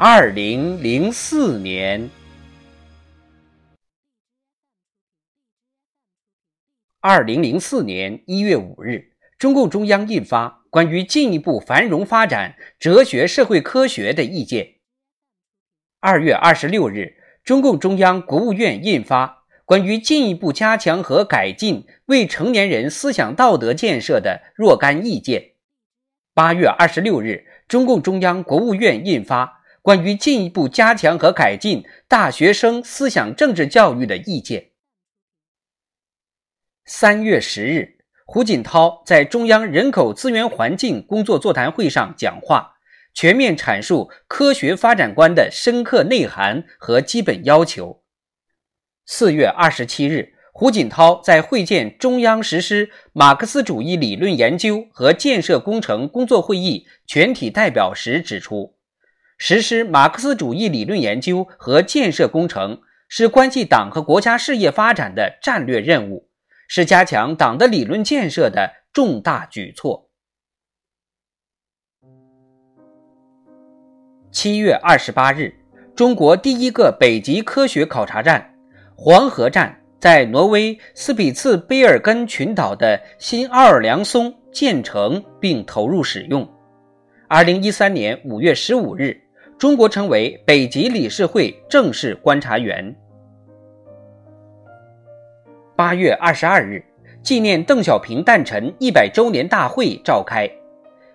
二零零四年，二零零四年一月五日，中共中央印发《关于进一步繁荣发展哲学社会科学的意见》。二月二十六日，中共中央、国务院印发《关于进一步加强和改进未成年人思想道德建设的若干意见》。八月二十六日，中共中央、国务院印发。关于进一步加强和改进大学生思想政治教育的意见。三月十日，胡锦涛在中央人口资源环境工作座谈会上讲话，全面阐述科学发展观的深刻内涵和基本要求。四月二十七日，胡锦涛在会见中央实施马克思主义理论研究和建设工程工作会议全体代表时指出。实施马克思主义理论研究和建设工程是关系党和国家事业发展的战略任务，是加强党的理论建设的重大举措。七月二十八日，中国第一个北极科学考察站——黄河站，在挪威斯匹茨卑尔根群岛的新奥尔良松建成并投入使用。二零一三年五月十五日。中国成为北极理事会正式观察员。八月二十二日，纪念邓小平诞辰一百周年大会召开，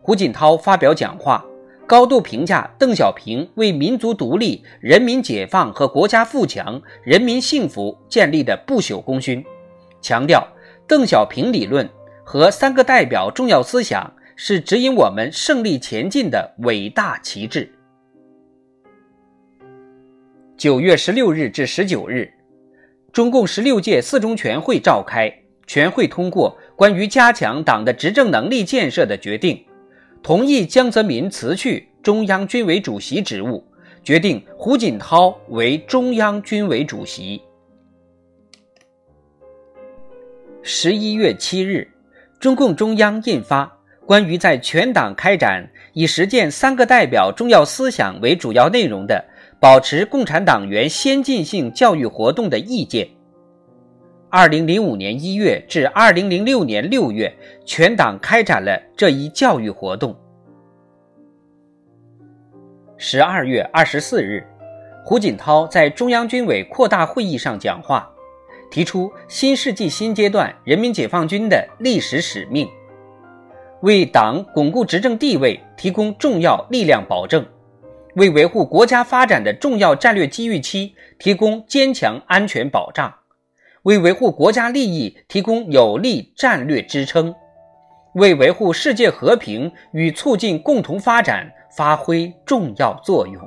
胡锦涛发表讲话，高度评价邓小平为民族独立、人民解放和国家富强、人民幸福建立的不朽功勋，强调邓小平理论和三个代表重要思想是指引我们胜利前进的伟大旗帜。九月十六日至十九日，中共十六届四中全会召开，全会通过关于加强党的执政能力建设的决定，同意江泽民辞去中央军委主席职务，决定胡锦涛为中央军委主席。十一月七日，中共中央印发《关于在全党开展以实践三个代表重要思想为主要内容的》。保持共产党员先进性教育活动的意见。二零零五年一月至二零零六年六月，全党开展了这一教育活动。十二月二十四日，胡锦涛在中央军委扩大会议上讲话，提出新世纪新阶段人民解放军的历史使命，为党巩固执政地位提供重要力量保证。为维护国家发展的重要战略机遇期提供坚强安全保障，为维护国家利益提供有力战略支撑，为维护世界和平与促进共同发展发挥重要作用。